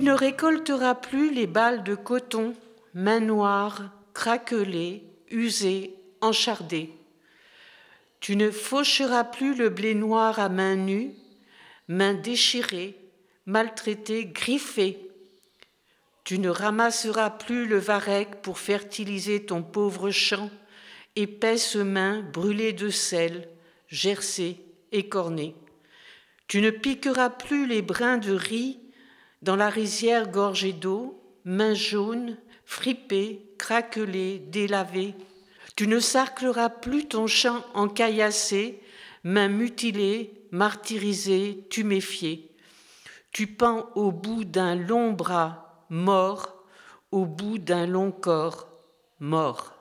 ne récolteras plus les balles de coton, mains noires, craquelées, usées, enchardées. Tu ne faucheras plus le blé noir à main nue, mains déchirées, maltraitées, griffées. Tu ne ramasseras plus le varech pour fertiliser ton pauvre champ, épaisse main brûlée de sel, gercée, écornée. Tu ne piqueras plus les brins de riz dans la rizière gorgée d'eau, mains jaunes, fripées, craquelées, délavées. Tu ne sarcleras plus ton champ encaillassé, mains mutilées, martyrisées, tuméfiées. Tu pends au bout d'un long bras, mort, au bout d'un long corps, mort.